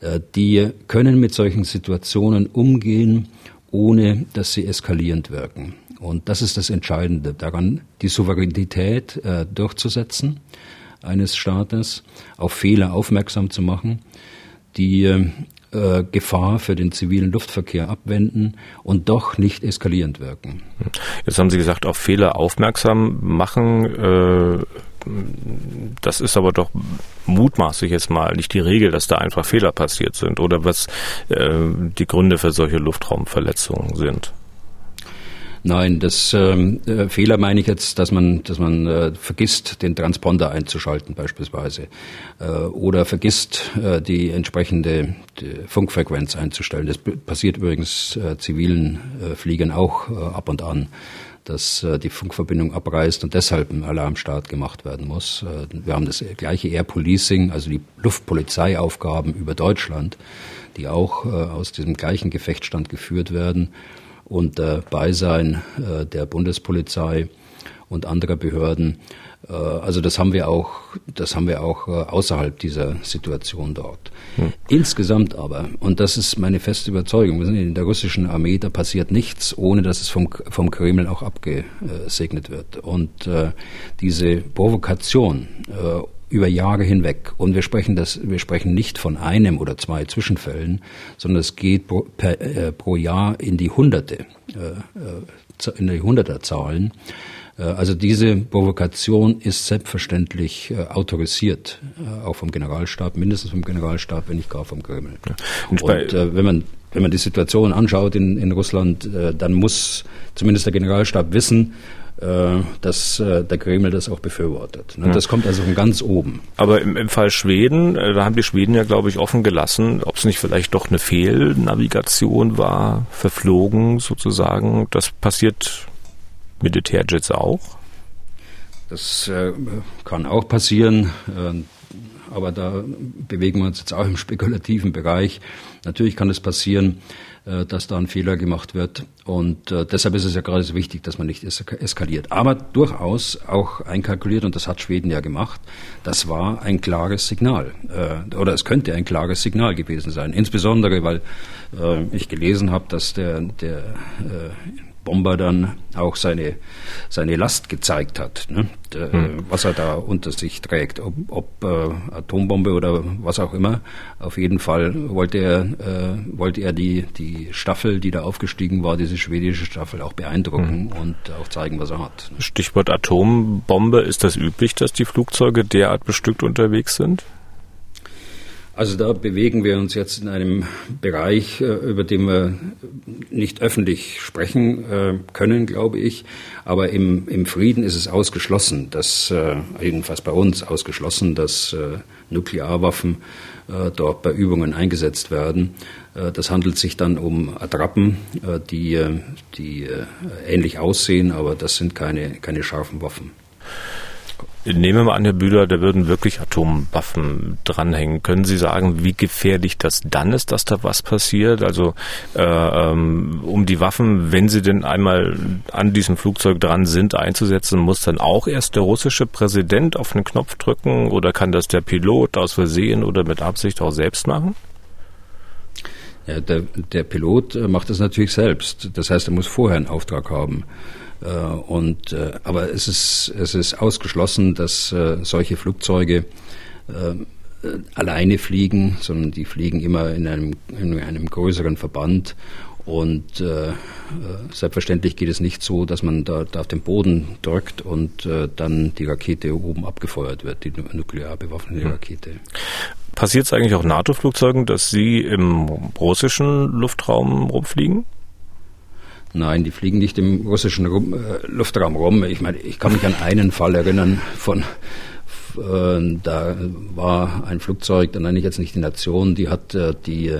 Äh, die können mit solchen Situationen umgehen ohne dass sie eskalierend wirken. Und das ist das Entscheidende daran, die Souveränität äh, durchzusetzen eines Staates, auf Fehler aufmerksam zu machen, die äh, Gefahr für den zivilen Luftverkehr abwenden und doch nicht eskalierend wirken. Jetzt haben Sie gesagt, auf Fehler aufmerksam machen. Äh, das ist aber doch mutmaßlich jetzt mal nicht die Regel, dass da einfach Fehler passiert sind oder was äh, die Gründe für solche Luftraumverletzungen sind. Nein, das ähm, äh, Fehler meine ich jetzt, dass man, dass man äh, vergisst, den Transponder einzuschalten beispielsweise äh, oder vergisst, äh, die entsprechende die Funkfrequenz einzustellen. Das passiert übrigens äh, zivilen äh, Fliegern auch äh, ab und an dass äh, die Funkverbindung abreißt und deshalb ein Alarmstart gemacht werden muss. Äh, wir haben das gleiche Air Policing, also die Luftpolizeiaufgaben über Deutschland, die auch äh, aus diesem gleichen Gefechtsstand geführt werden unter Beisein äh, der Bundespolizei und anderer Behörden. Äh, also das haben wir auch, das haben wir auch äh, außerhalb dieser Situation dort. Hm. Insgesamt aber, und das ist meine feste Überzeugung, wir sind in der russischen Armee, da passiert nichts, ohne dass es vom, vom Kreml auch abgesegnet wird. Und äh, diese Provokation äh, über Jahre hinweg. Und wir sprechen das, wir sprechen nicht von einem oder zwei Zwischenfällen, sondern es geht pro, per, äh, pro Jahr in die Hunderte, äh, äh in die Hunderterzahlen. Äh, also diese Provokation ist selbstverständlich äh, autorisiert, auch vom Generalstab, mindestens vom Generalstab, wenn nicht gar vom Kreml. Ja. Und, Und äh, wenn man wenn man die Situation anschaut in, in Russland, äh, dann muss zumindest der Generalstab wissen, äh, dass äh, der Kreml das auch befürwortet. Ne? Das kommt also von ganz oben. Aber im, im Fall Schweden, äh, da haben die Schweden ja, glaube ich, offen gelassen, ob es nicht vielleicht doch eine Fehlnavigation war, verflogen sozusagen. Das passiert Militärjets auch? Das kann auch passieren. Aber da bewegen wir uns jetzt auch im spekulativen Bereich. Natürlich kann es passieren, äh, dass da ein Fehler gemacht wird. Und äh, deshalb ist es ja gerade so wichtig, dass man nicht eskaliert. Aber durchaus auch einkalkuliert, und das hat Schweden ja gemacht, das war ein klares Signal. Äh, oder es könnte ein klares Signal gewesen sein. Insbesondere, weil ich gelesen habe, dass der, der Bomber dann auch seine, seine Last gezeigt hat, ne? D hm. was er da unter sich trägt, ob, ob äh, Atombombe oder was auch immer. Auf jeden Fall wollte er, äh, wollte er die, die Staffel, die da aufgestiegen war, diese schwedische Staffel, auch beeindrucken hm. und auch zeigen, was er hat. Ne? Stichwort Atombombe, ist das üblich, dass die Flugzeuge derart bestückt unterwegs sind? Also da bewegen wir uns jetzt in einem Bereich, äh, über den wir nicht öffentlich sprechen äh, können, glaube ich. Aber im, im Frieden ist es ausgeschlossen, dass, äh, jedenfalls bei uns ausgeschlossen, dass Nuklearwaffen dort bei Übungen eingesetzt werden. Das handelt sich dann um Attrappen, die, die ähnlich aussehen, aber das sind keine, keine scharfen Waffen. Nehmen wir mal an, Herr Bühler, da würden wirklich Atomwaffen dranhängen. Können Sie sagen, wie gefährlich das dann ist, dass da was passiert? Also äh, ähm, um die Waffen, wenn sie denn einmal an diesem Flugzeug dran sind, einzusetzen, muss dann auch erst der russische Präsident auf den Knopf drücken oder kann das der Pilot aus Versehen oder mit Absicht auch selbst machen? Ja, der, der Pilot äh, macht das natürlich selbst. Das heißt, er muss vorher einen Auftrag haben. Äh, und, äh, aber es ist, es ist ausgeschlossen, dass äh, solche Flugzeuge alleine fliegen, sondern die fliegen immer in einem, in einem größeren Verband. Und äh, selbstverständlich geht es nicht so, dass man da, da auf den Boden drückt und äh, dann die Rakete oben abgefeuert wird, die nuklear bewaffnete hm. Rakete. Passiert es eigentlich auch NATO-Flugzeugen, dass sie im russischen Luftraum rumfliegen? Nein, die fliegen nicht im russischen rum, äh, Luftraum rum. Ich meine, ich kann mich an einen Fall erinnern von äh, da war ein Flugzeug, da nenne ich jetzt nicht die Nation, die hat äh, die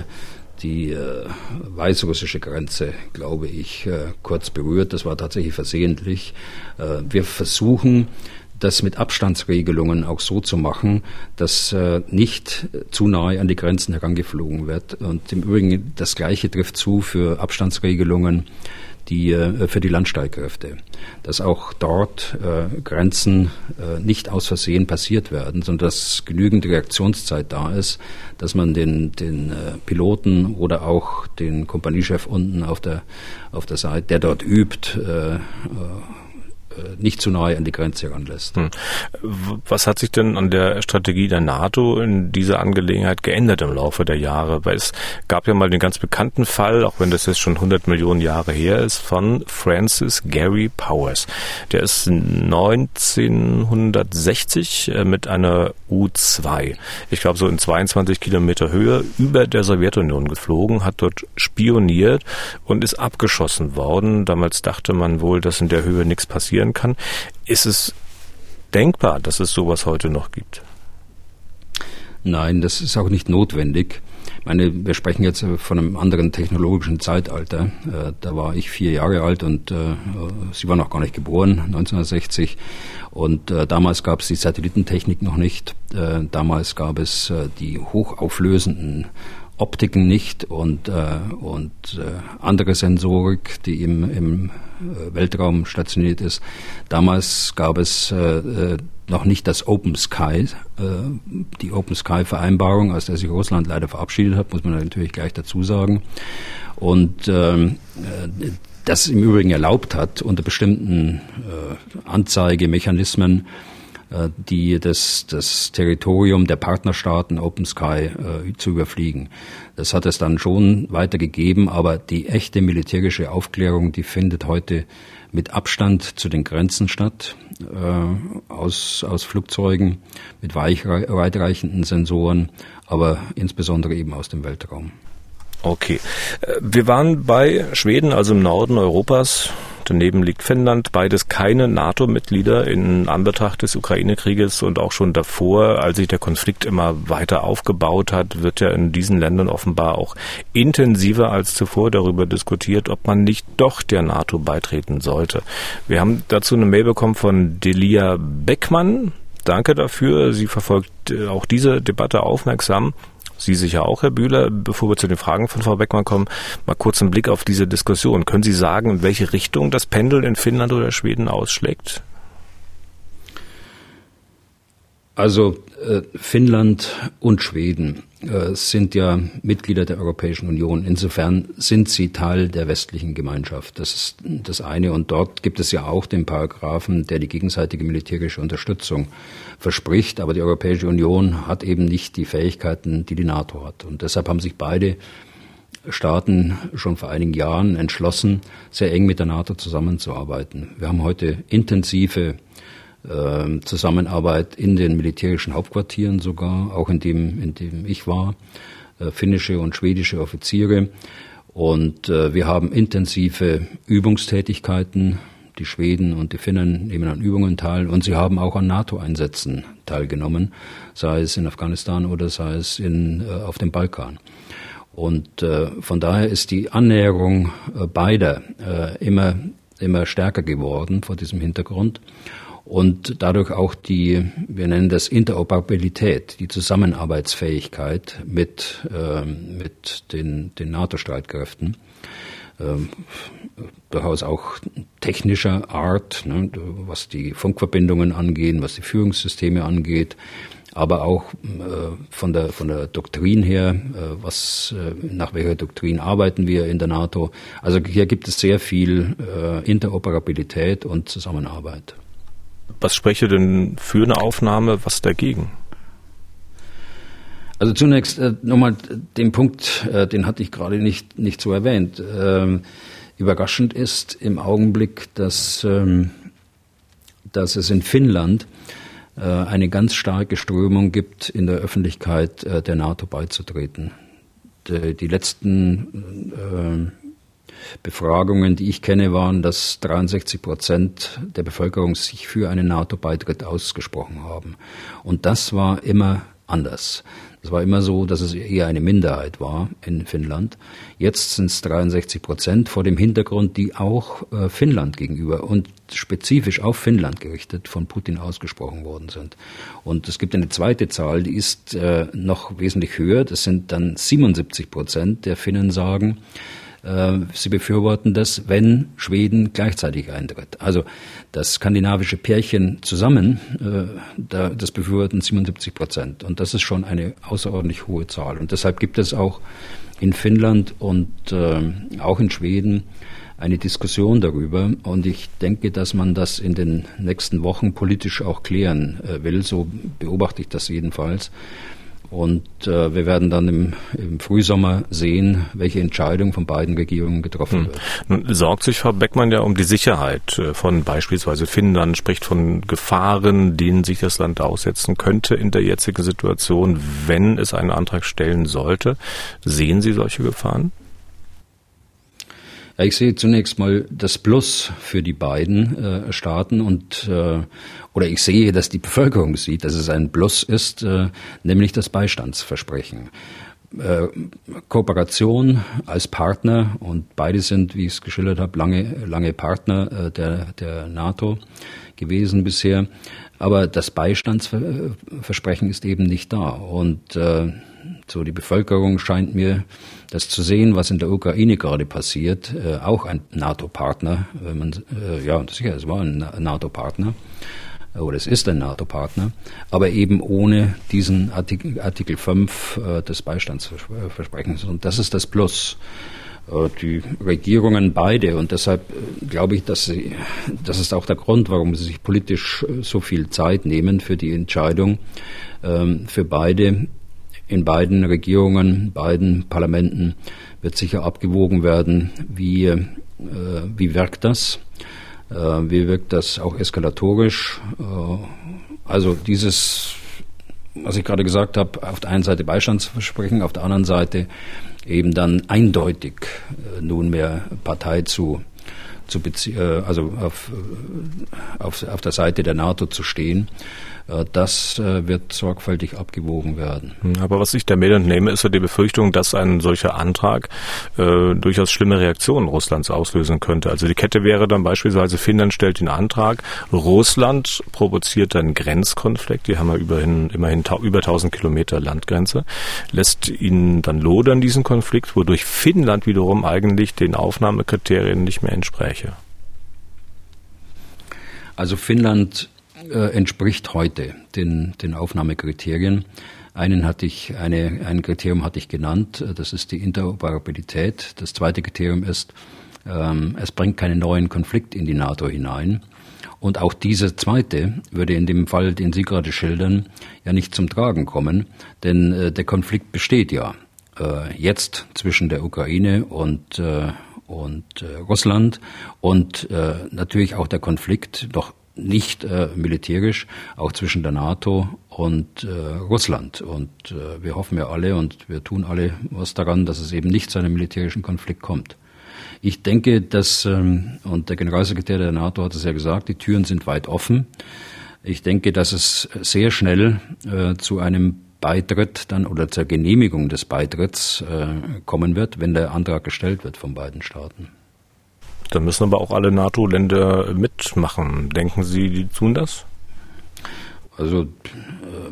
die äh, weißrussische Grenze, glaube ich, kurz berührt. Das war tatsächlich versehentlich. Wir versuchen das mit Abstandsregelungen auch so zu machen, dass äh, nicht zu nahe an die Grenzen herangeflogen wird. Und im Übrigen das Gleiche trifft zu für Abstandsregelungen die äh, für die Landstreitkräfte, dass auch dort äh, Grenzen äh, nicht aus Versehen passiert werden, sondern dass genügend Reaktionszeit da ist, dass man den, den äh, Piloten oder auch den Kompaniechef unten auf der, auf der Seite, der dort übt, äh, äh nicht zu nahe an die Grenze heranlässt. Hm. Was hat sich denn an der Strategie der NATO in dieser Angelegenheit geändert im Laufe der Jahre? Weil es gab ja mal den ganz bekannten Fall, auch wenn das jetzt schon 100 Millionen Jahre her ist, von Francis Gary Powers. Der ist 1960 äh, mit einer U-2, ich glaube so in 22 Kilometer Höhe, über der Sowjetunion geflogen, hat dort spioniert und ist abgeschossen worden. Damals dachte man wohl, dass in der Höhe nichts passiert passieren kann. Ist es denkbar, dass es sowas heute noch gibt? Nein, das ist auch nicht notwendig. Ich meine, wir sprechen jetzt von einem anderen technologischen Zeitalter. Äh, da war ich vier Jahre alt und äh, Sie waren noch gar nicht geboren, 1960. Und äh, damals gab es die Satellitentechnik noch nicht. damals gab es die hochauflösenden Optiken nicht und, äh, und äh, andere Sensorik, die im, im äh, Weltraum stationiert ist. Damals gab es äh, äh, noch nicht das Open Sky, äh, die Open Sky Vereinbarung, aus der sich Russland leider verabschiedet hat, muss man natürlich gleich dazu sagen. Und ähm, das im Übrigen erlaubt hat, unter bestimmten Anzeigemechanismen die das, das Territorium der Partnerstaaten Open Sky äh, zu überfliegen. Das hat es dann schon weitergegeben, aber die echte militärische Aufklärung, die findet heute mit Abstand zu den Grenzen statt, äh, aus, aus Flugzeugen, mit weitreichenden Sensoren, aber insbesondere eben aus dem Weltraum. Okay. Äh, wir waren bei Schweden, also im Norden Europas. Daneben liegt Finnland, beides keine NATO-Mitglieder in Anbetracht des Ukraine-Krieges und auch schon davor, als sich der Konflikt immer weiter aufgebaut hat, wird ja in diesen Ländern offenbar auch intensiver als zuvor darüber diskutiert, ob man nicht doch der NATO beitreten sollte. Wir haben dazu eine Mail bekommen von Delia Beckmann. Danke dafür. Sie verfolgt äh, auch diese Debatte aufmerksam. Sie sicher auch, Herr Bühler. Bevor wir zu den Fragen von Frau Beckmann kommen, mal kurz einen Blick auf diese Diskussion. Können Sie sagen, in welche Richtung das Pendel in Finnland oder Schweden ausschlägt? Also äh, Finnland und Schweden sind ja Mitglieder der Europäischen Union. Insofern sind sie Teil der westlichen Gemeinschaft. Das ist das eine. Und dort gibt es ja auch den Paragraphen, der die gegenseitige militärische Unterstützung verspricht. Aber die Europäische Union hat eben nicht die Fähigkeiten, die die NATO hat. Und deshalb haben sich beide Staaten schon vor einigen Jahren entschlossen, sehr eng mit der NATO zusammenzuarbeiten. Wir haben heute intensive äh, Zusammenarbeit in den militärischen Hauptquartieren sogar, auch in dem, in dem ich war, äh, finnische und schwedische Offiziere. Und äh, wir haben intensive Übungstätigkeiten. Die Schweden und die Finnen nehmen an Übungen teil und sie haben auch an NATO-Einsätzen teilgenommen, sei es in Afghanistan oder sei es in, äh, auf dem Balkan. Und äh, von daher ist die Annäherung äh, beider äh, immer, immer stärker geworden vor diesem Hintergrund und dadurch auch die, wir nennen das Interoperabilität, die Zusammenarbeitsfähigkeit mit, äh, mit den, den NATO-Streitkräften. Ähm, durchaus auch technischer Art, ne, was die Funkverbindungen angehen, was die Führungssysteme angeht, aber auch äh, von der von der Doktrin her, äh, was äh, nach welcher Doktrin arbeiten wir in der NATO. Also hier gibt es sehr viel äh, Interoperabilität und Zusammenarbeit. Was spreche denn für eine Aufnahme, was dagegen? Also zunächst äh, nochmal den Punkt, äh, den hatte ich gerade nicht, nicht so erwähnt. Ähm, überraschend ist im Augenblick, dass, ähm, dass es in Finnland äh, eine ganz starke Strömung gibt, in der Öffentlichkeit äh, der NATO beizutreten. Die, die letzten äh, Befragungen, die ich kenne, waren, dass 63 Prozent der Bevölkerung sich für einen NATO-Beitritt ausgesprochen haben. Und das war immer anders. Es war immer so, dass es eher eine Minderheit war in Finnland. Jetzt sind es 63 Prozent vor dem Hintergrund, die auch äh, Finnland gegenüber und spezifisch auf Finnland gerichtet von Putin ausgesprochen worden sind. Und es gibt eine zweite Zahl, die ist äh, noch wesentlich höher. Das sind dann 77 Prozent der Finnen sagen, sie befürworten das, wenn Schweden gleichzeitig eintritt. Also das skandinavische Pärchen zusammen, äh, das befürworten 77 Prozent. Und das ist schon eine außerordentlich hohe Zahl. Und deshalb gibt es auch in Finnland und äh, auch in Schweden eine Diskussion darüber. Und ich denke, dass man das in den nächsten Wochen politisch auch klären äh, will. So beobachte ich das jedenfalls. Und äh, wir werden dann im, im, Frühsommer sehen, welche Entscheidung von beiden Regierungen getroffen hm. wird. Nun sorgt sich Frau Beckmann ja um die Sicherheit äh, von beispielsweise Finnland, spricht von Gefahren, denen sich das Land aussetzen könnte in der jetzigen Situation, wenn es einen Antrag stellen sollte. Sehen Sie solche Gefahren? Ich sehe zunächst mal das Plus für die beiden äh, Staaten und äh, oder ich sehe, dass die Bevölkerung sieht, dass es ein Plus ist, äh, nämlich das Beistandsversprechen. Äh, Kooperation als Partner und beide sind, wie ich es geschildert habe, lange, lange Partner äh, der, der NATO gewesen bisher. Aber das Beistandsversprechen ist eben nicht da. Und äh, so die Bevölkerung scheint mir das zu sehen, was in der Ukraine gerade passiert, äh, auch ein NATO-Partner. Äh, ja, sicher, es war ein NATO-Partner äh, oder es ist ein NATO-Partner, aber eben ohne diesen Artikel, Artikel 5 äh, des Beistandsversprechens. Und das ist das Plus. Äh, die Regierungen beide, und deshalb äh, glaube ich, dass sie, das ist auch der Grund, warum sie sich politisch so viel Zeit nehmen für die Entscheidung, ähm, für beide in beiden Regierungen, beiden Parlamenten wird sicher abgewogen werden, wie, äh, wie wirkt das, äh, wie wirkt das auch eskalatorisch. Äh, also dieses, was ich gerade gesagt habe, auf der einen Seite Beistandsversprechen, auf der anderen Seite eben dann eindeutig äh, nunmehr Partei zu äh, also auf, auf, auf der Seite der NATO zu stehen. Äh, das wird sorgfältig abgewogen werden. Hm, aber was ich damit entnehme, ist ja die Befürchtung, dass ein solcher Antrag äh, durchaus schlimme Reaktionen Russlands auslösen könnte. Also die Kette wäre dann beispielsweise, Finnland stellt den Antrag, Russland provoziert einen Grenzkonflikt, die haben ja überhin, immerhin über 1000 Kilometer Landgrenze, lässt ihnen dann lodern diesen Konflikt, wodurch Finnland wiederum eigentlich den Aufnahmekriterien nicht mehr entspräche. Also Finnland äh, entspricht heute den, den Aufnahmekriterien. Einen hatte ich, eine, ein Kriterium hatte ich genannt, äh, das ist die Interoperabilität. Das zweite Kriterium ist, ähm, es bringt keinen neuen Konflikt in die NATO hinein. Und auch diese zweite würde in dem Fall, den Sie gerade schildern, ja nicht zum Tragen kommen, denn äh, der Konflikt besteht ja äh, jetzt zwischen der Ukraine und, äh, und äh, Russland und äh, natürlich auch der Konflikt, doch nicht äh, militärisch, auch zwischen der NATO und äh, Russland. Und äh, wir hoffen ja alle und wir tun alle was daran, dass es eben nicht zu einem militärischen Konflikt kommt. Ich denke, dass, ähm, und der Generalsekretär der NATO hat es ja gesagt, die Türen sind weit offen. Ich denke, dass es sehr schnell äh, zu einem Beitritt dann oder zur Genehmigung des Beitritts äh, kommen wird, wenn der Antrag gestellt wird von beiden Staaten. Da müssen aber auch alle NATO-Länder mitmachen. Denken Sie, die tun das? Also äh,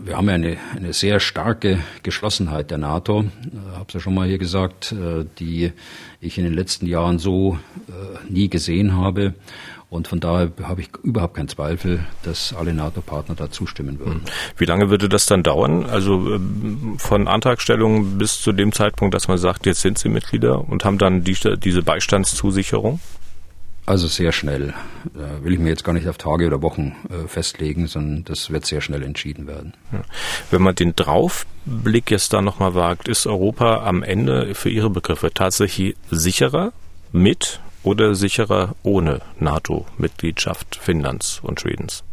wir haben ja eine, eine sehr starke Geschlossenheit der NATO, ich habe es ja schon mal hier gesagt, äh, die ich in den letzten Jahren so äh, nie gesehen habe. Und von daher habe ich überhaupt keinen Zweifel, dass alle NATO-Partner da zustimmen würden. Hm. Wie lange würde das dann dauern? Also ähm, von Antragstellung bis zu dem Zeitpunkt, dass man sagt, jetzt sind Sie Mitglieder und haben dann die, diese Beistandszusicherung? Also sehr schnell. Da will ich mir jetzt gar nicht auf Tage oder Wochen äh, festlegen, sondern das wird sehr schnell entschieden werden. Wenn man den Draufblick jetzt da nochmal wagt, ist Europa am Ende für Ihre Begriffe tatsächlich sicherer mit oder sicherer ohne NATO-Mitgliedschaft Finnlands und Schwedens?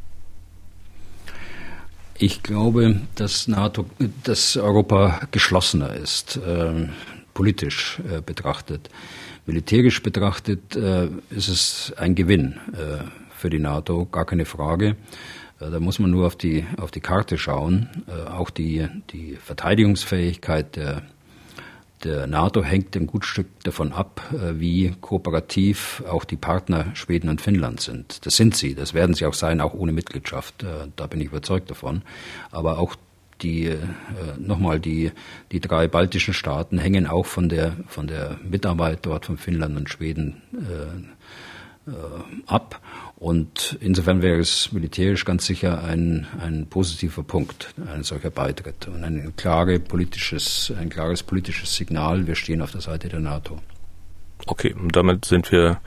Ich glaube, dass NATO, dass Europa geschlossener ist, äh, politisch äh, betrachtet. Militärisch betrachtet äh, ist es ein Gewinn äh, für die NATO, gar keine Frage. Äh, da muss man nur auf die, auf die Karte schauen. Äh, auch die, die Verteidigungsfähigkeit der der NATO hängt ein gut Stück davon ab, äh, wie kooperativ auch die Partner Schweden und Finnland sind. Das sind sie, das werden sie auch sein, auch ohne Mitgliedschaft. Da bin ich überzeugt davon. Aber auch die äh, nochmal die die drei baltischen Staaten hängen auch von der von der Mitarbeit dort von Finnland und Schweden äh, ab und insofern wäre es militärisch ganz sicher ein, ein positiver Punkt, ein solcher Beitritt und ein, klare politisches, ein klares politisches Signal, wir stehen auf der Seite der NATO. Okay, und damit sind wir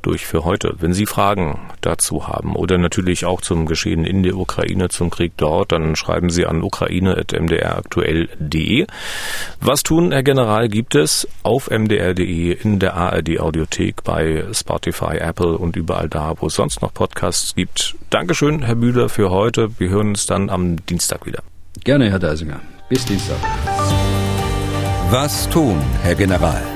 durch für heute. Wenn Sie Fragen dazu haben oder natürlich auch zum Geschehen in der Ukraine, zum Krieg dort, dann schreiben Sie an ukraine.mdraktuell.de. Was tun, Herr General, gibt es auf mdr.de, in der ARD Audiothek, bei Spotify, Apple und überall da, wo es sonst noch Podcasts gibt. Dankeschön, Herr Bühler, für heute. Wir hören uns dann am Dienstag wieder. Gerne, Herr Deisinger. Bis Dienstag. Was tun, Herr General?